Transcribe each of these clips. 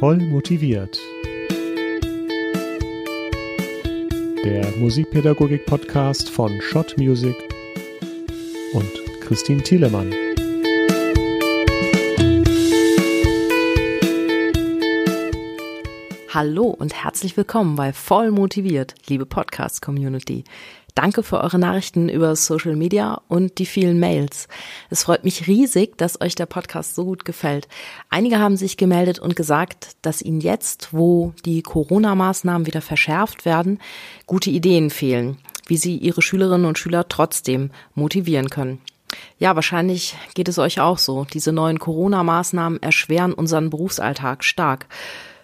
Voll motiviert. Der Musikpädagogik-Podcast von Schott Music und Christine Thielemann. Hallo und herzlich willkommen bei Voll motiviert, liebe Podcast-Community. Danke für eure Nachrichten über Social Media und die vielen Mails. Es freut mich riesig, dass euch der Podcast so gut gefällt. Einige haben sich gemeldet und gesagt, dass ihnen jetzt, wo die Corona-Maßnahmen wieder verschärft werden, gute Ideen fehlen, wie sie ihre Schülerinnen und Schüler trotzdem motivieren können. Ja, wahrscheinlich geht es euch auch so. Diese neuen Corona-Maßnahmen erschweren unseren Berufsalltag stark.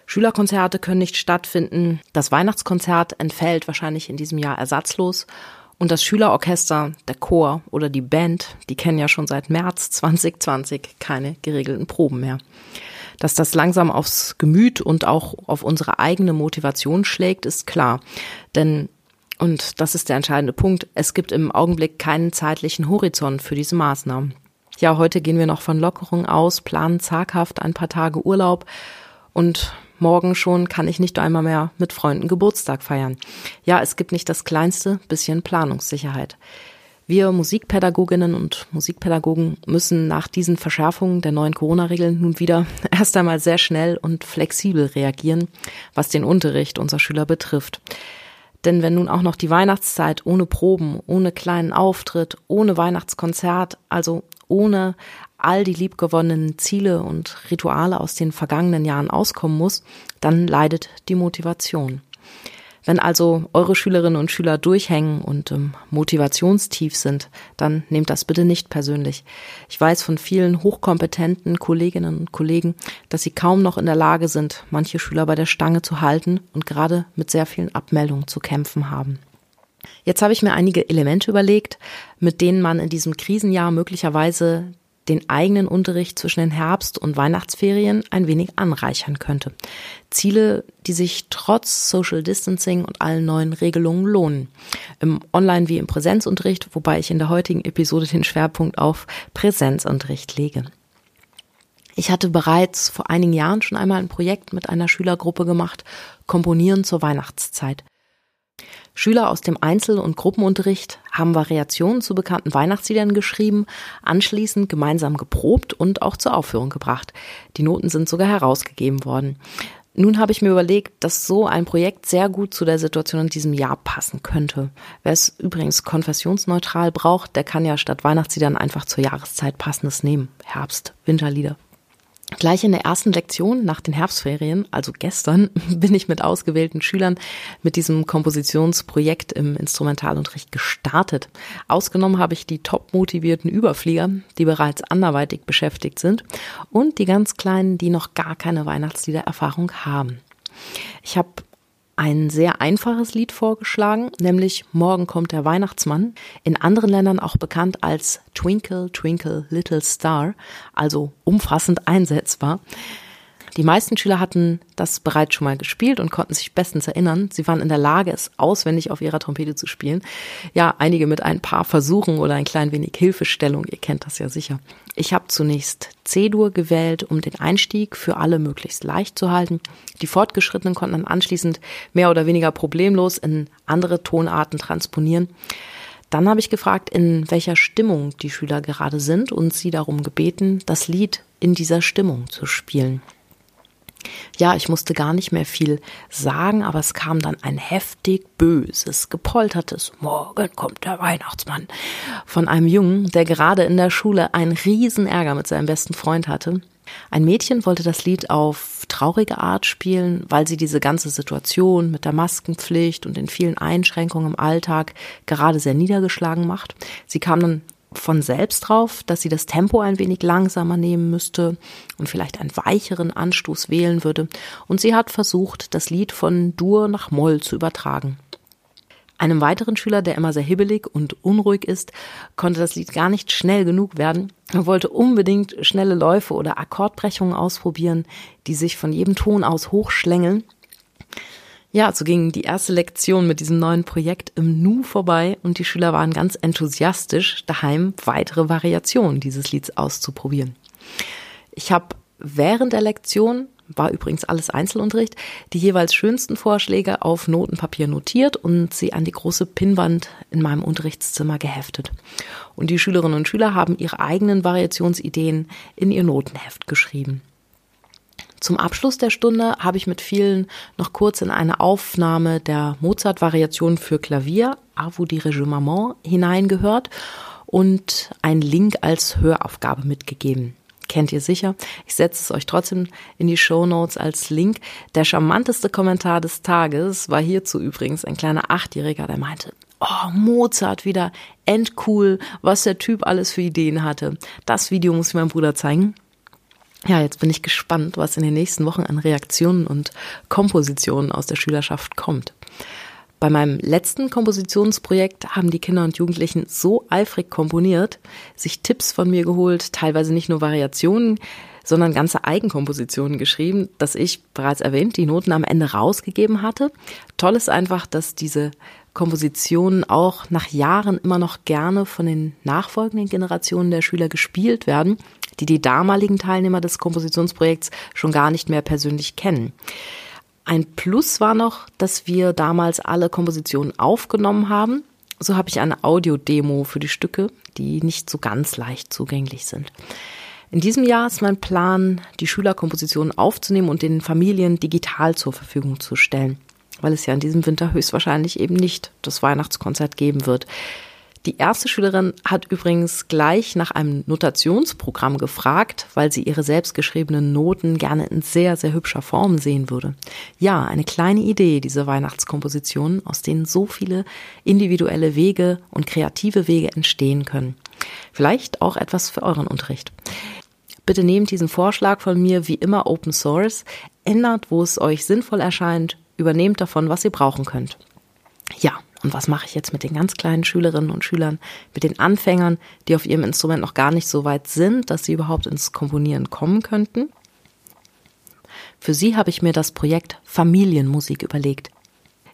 Schülerkonzerte können nicht stattfinden. Das Weihnachtskonzert entfällt wahrscheinlich in diesem Jahr ersatzlos. Und das Schülerorchester, der Chor oder die Band, die kennen ja schon seit März 2020 keine geregelten Proben mehr. Dass das langsam aufs Gemüt und auch auf unsere eigene Motivation schlägt, ist klar. Denn, und das ist der entscheidende Punkt, es gibt im Augenblick keinen zeitlichen Horizont für diese Maßnahmen. Ja, heute gehen wir noch von Lockerung aus, planen zaghaft ein paar Tage Urlaub und morgen schon kann ich nicht einmal mehr mit Freunden Geburtstag feiern. Ja, es gibt nicht das kleinste bisschen Planungssicherheit. Wir Musikpädagoginnen und Musikpädagogen müssen nach diesen Verschärfungen der neuen Corona-Regeln nun wieder erst einmal sehr schnell und flexibel reagieren, was den Unterricht unserer Schüler betrifft. Denn wenn nun auch noch die Weihnachtszeit ohne Proben, ohne kleinen Auftritt, ohne Weihnachtskonzert, also ohne all die liebgewonnenen Ziele und Rituale aus den vergangenen Jahren auskommen muss, dann leidet die Motivation. Wenn also eure Schülerinnen und Schüler durchhängen und im Motivationstief sind, dann nehmt das bitte nicht persönlich. Ich weiß von vielen hochkompetenten Kolleginnen und Kollegen, dass sie kaum noch in der Lage sind, manche Schüler bei der Stange zu halten und gerade mit sehr vielen Abmeldungen zu kämpfen haben. Jetzt habe ich mir einige Elemente überlegt, mit denen man in diesem Krisenjahr möglicherweise den eigenen Unterricht zwischen den Herbst- und Weihnachtsferien ein wenig anreichern könnte. Ziele, die sich trotz Social Distancing und allen neuen Regelungen lohnen. Im Online- wie im Präsenzunterricht, wobei ich in der heutigen Episode den Schwerpunkt auf Präsenzunterricht lege. Ich hatte bereits vor einigen Jahren schon einmal ein Projekt mit einer Schülergruppe gemacht, Komponieren zur Weihnachtszeit. Schüler aus dem Einzel- und Gruppenunterricht haben Variationen zu bekannten Weihnachtsliedern geschrieben, anschließend gemeinsam geprobt und auch zur Aufführung gebracht. Die Noten sind sogar herausgegeben worden. Nun habe ich mir überlegt, dass so ein Projekt sehr gut zu der Situation in diesem Jahr passen könnte. Wer es übrigens konfessionsneutral braucht, der kann ja statt Weihnachtsliedern einfach zur Jahreszeit passendes nehmen. Herbst, Winterlieder. Gleich in der ersten Lektion nach den Herbstferien, also gestern, bin ich mit ausgewählten Schülern mit diesem Kompositionsprojekt im Instrumentalunterricht gestartet. Ausgenommen habe ich die top motivierten Überflieger, die bereits anderweitig beschäftigt sind und die ganz kleinen, die noch gar keine Weihnachtsliedererfahrung haben. Ich habe ein sehr einfaches Lied vorgeschlagen, nämlich Morgen kommt der Weihnachtsmann, in anderen Ländern auch bekannt als Twinkle, Twinkle, Little Star, also umfassend einsetzbar. Die meisten Schüler hatten das bereits schon mal gespielt und konnten sich bestens erinnern. Sie waren in der Lage, es auswendig auf ihrer Trompete zu spielen. Ja, einige mit ein paar Versuchen oder ein klein wenig Hilfestellung. Ihr kennt das ja sicher. Ich habe zunächst C-Dur gewählt, um den Einstieg für alle möglichst leicht zu halten. Die Fortgeschrittenen konnten dann anschließend mehr oder weniger problemlos in andere Tonarten transponieren. Dann habe ich gefragt, in welcher Stimmung die Schüler gerade sind und sie darum gebeten, das Lied in dieser Stimmung zu spielen. Ja, ich musste gar nicht mehr viel sagen, aber es kam dann ein heftig böses, gepoltertes Morgen kommt der Weihnachtsmann von einem Jungen, der gerade in der Schule einen riesen Ärger mit seinem besten Freund hatte. Ein Mädchen wollte das Lied auf traurige Art spielen, weil sie diese ganze Situation mit der Maskenpflicht und den vielen Einschränkungen im Alltag gerade sehr niedergeschlagen macht. Sie kam dann von selbst drauf, dass sie das Tempo ein wenig langsamer nehmen müsste und vielleicht einen weicheren Anstoß wählen würde. Und sie hat versucht, das Lied von Dur nach Moll zu übertragen. Einem weiteren Schüler, der immer sehr hibbelig und unruhig ist, konnte das Lied gar nicht schnell genug werden. Er wollte unbedingt schnelle Läufe oder Akkordbrechungen ausprobieren, die sich von jedem Ton aus hochschlängeln. Ja, so ging die erste Lektion mit diesem neuen Projekt im Nu vorbei und die Schüler waren ganz enthusiastisch, daheim weitere Variationen dieses Lieds auszuprobieren. Ich habe während der Lektion war übrigens alles Einzelunterricht, die jeweils schönsten Vorschläge auf Notenpapier notiert und sie an die große Pinnwand in meinem Unterrichtszimmer geheftet. Und die Schülerinnen und Schüler haben ihre eigenen Variationsideen in ihr Notenheft geschrieben. Zum Abschluss der Stunde habe ich mit vielen noch kurz in eine Aufnahme der Mozart-Variation für Klavier, A vous maman, hineingehört und einen Link als Höraufgabe mitgegeben. Kennt ihr sicher? Ich setze es euch trotzdem in die Show Notes als Link. Der charmanteste Kommentar des Tages war hierzu übrigens ein kleiner Achtjähriger, der meinte, oh, Mozart wieder, endcool, was der Typ alles für Ideen hatte. Das Video muss ich meinem Bruder zeigen. Ja, jetzt bin ich gespannt, was in den nächsten Wochen an Reaktionen und Kompositionen aus der Schülerschaft kommt. Bei meinem letzten Kompositionsprojekt haben die Kinder und Jugendlichen so eifrig komponiert, sich Tipps von mir geholt, teilweise nicht nur Variationen, sondern ganze Eigenkompositionen geschrieben, dass ich bereits erwähnt die Noten am Ende rausgegeben hatte. Toll ist einfach, dass diese Kompositionen auch nach Jahren immer noch gerne von den nachfolgenden Generationen der Schüler gespielt werden die die damaligen Teilnehmer des Kompositionsprojekts schon gar nicht mehr persönlich kennen. Ein Plus war noch, dass wir damals alle Kompositionen aufgenommen haben. So habe ich eine Audiodemo für die Stücke, die nicht so ganz leicht zugänglich sind. In diesem Jahr ist mein Plan, die Schülerkompositionen aufzunehmen und den Familien digital zur Verfügung zu stellen, weil es ja in diesem Winter höchstwahrscheinlich eben nicht das Weihnachtskonzert geben wird. Die erste Schülerin hat übrigens gleich nach einem Notationsprogramm gefragt, weil sie ihre selbstgeschriebenen Noten gerne in sehr, sehr hübscher Form sehen würde. Ja, eine kleine Idee, diese Weihnachtskompositionen, aus denen so viele individuelle Wege und kreative Wege entstehen können. Vielleicht auch etwas für euren Unterricht. Bitte nehmt diesen Vorschlag von mir wie immer Open Source, ändert, wo es euch sinnvoll erscheint, übernehmt davon, was ihr brauchen könnt. Ja, und was mache ich jetzt mit den ganz kleinen Schülerinnen und Schülern, mit den Anfängern, die auf ihrem Instrument noch gar nicht so weit sind, dass sie überhaupt ins Komponieren kommen könnten? Für sie habe ich mir das Projekt Familienmusik überlegt.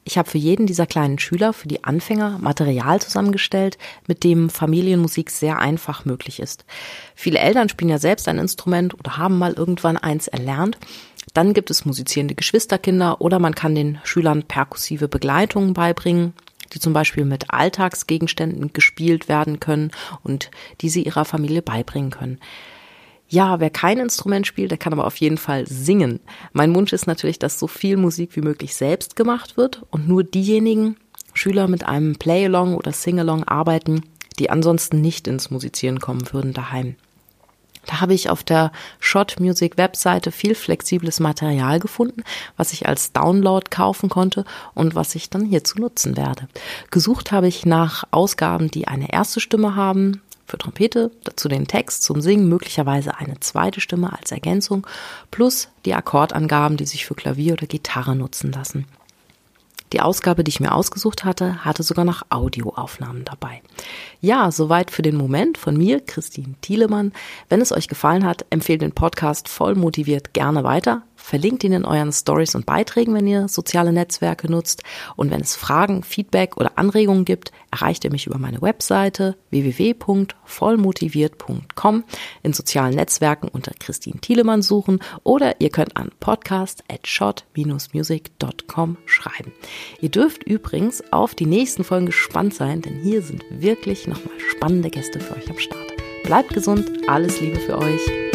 Ich habe für jeden dieser kleinen Schüler, für die Anfänger, Material zusammengestellt, mit dem Familienmusik sehr einfach möglich ist. Viele Eltern spielen ja selbst ein Instrument oder haben mal irgendwann eins erlernt dann gibt es musizierende Geschwisterkinder oder man kann den Schülern perkussive Begleitungen beibringen die zum Beispiel mit Alltagsgegenständen gespielt werden können und die sie ihrer Familie beibringen können. Ja, wer kein Instrument spielt, der kann aber auf jeden Fall singen. Mein Wunsch ist natürlich, dass so viel Musik wie möglich selbst gemacht wird und nur diejenigen Schüler mit einem Play-Along oder Sing-Along arbeiten, die ansonsten nicht ins Musizieren kommen würden daheim. Da habe ich auf der Shot Music Webseite viel flexibles Material gefunden, was ich als Download kaufen konnte und was ich dann hierzu nutzen werde. Gesucht habe ich nach Ausgaben, die eine erste Stimme haben, für Trompete, dazu den Text zum Singen, möglicherweise eine zweite Stimme als Ergänzung, plus die Akkordangaben, die sich für Klavier oder Gitarre nutzen lassen. Die Ausgabe, die ich mir ausgesucht hatte, hatte sogar noch Audioaufnahmen dabei. Ja, soweit für den Moment von mir, Christine Thielemann. Wenn es euch gefallen hat, empfehlt den Podcast voll motiviert gerne weiter. Verlinkt ihn in euren Stories und Beiträgen, wenn ihr soziale Netzwerke nutzt. Und wenn es Fragen, Feedback oder Anregungen gibt, erreicht ihr mich über meine Webseite www.vollmotiviert.com in sozialen Netzwerken unter Christine Thielemann suchen oder ihr könnt an podcast at shot-music.com schreiben. Ihr dürft übrigens auf die nächsten Folgen gespannt sein, denn hier sind wirklich nochmal spannende Gäste für euch am Start. Bleibt gesund, alles Liebe für euch.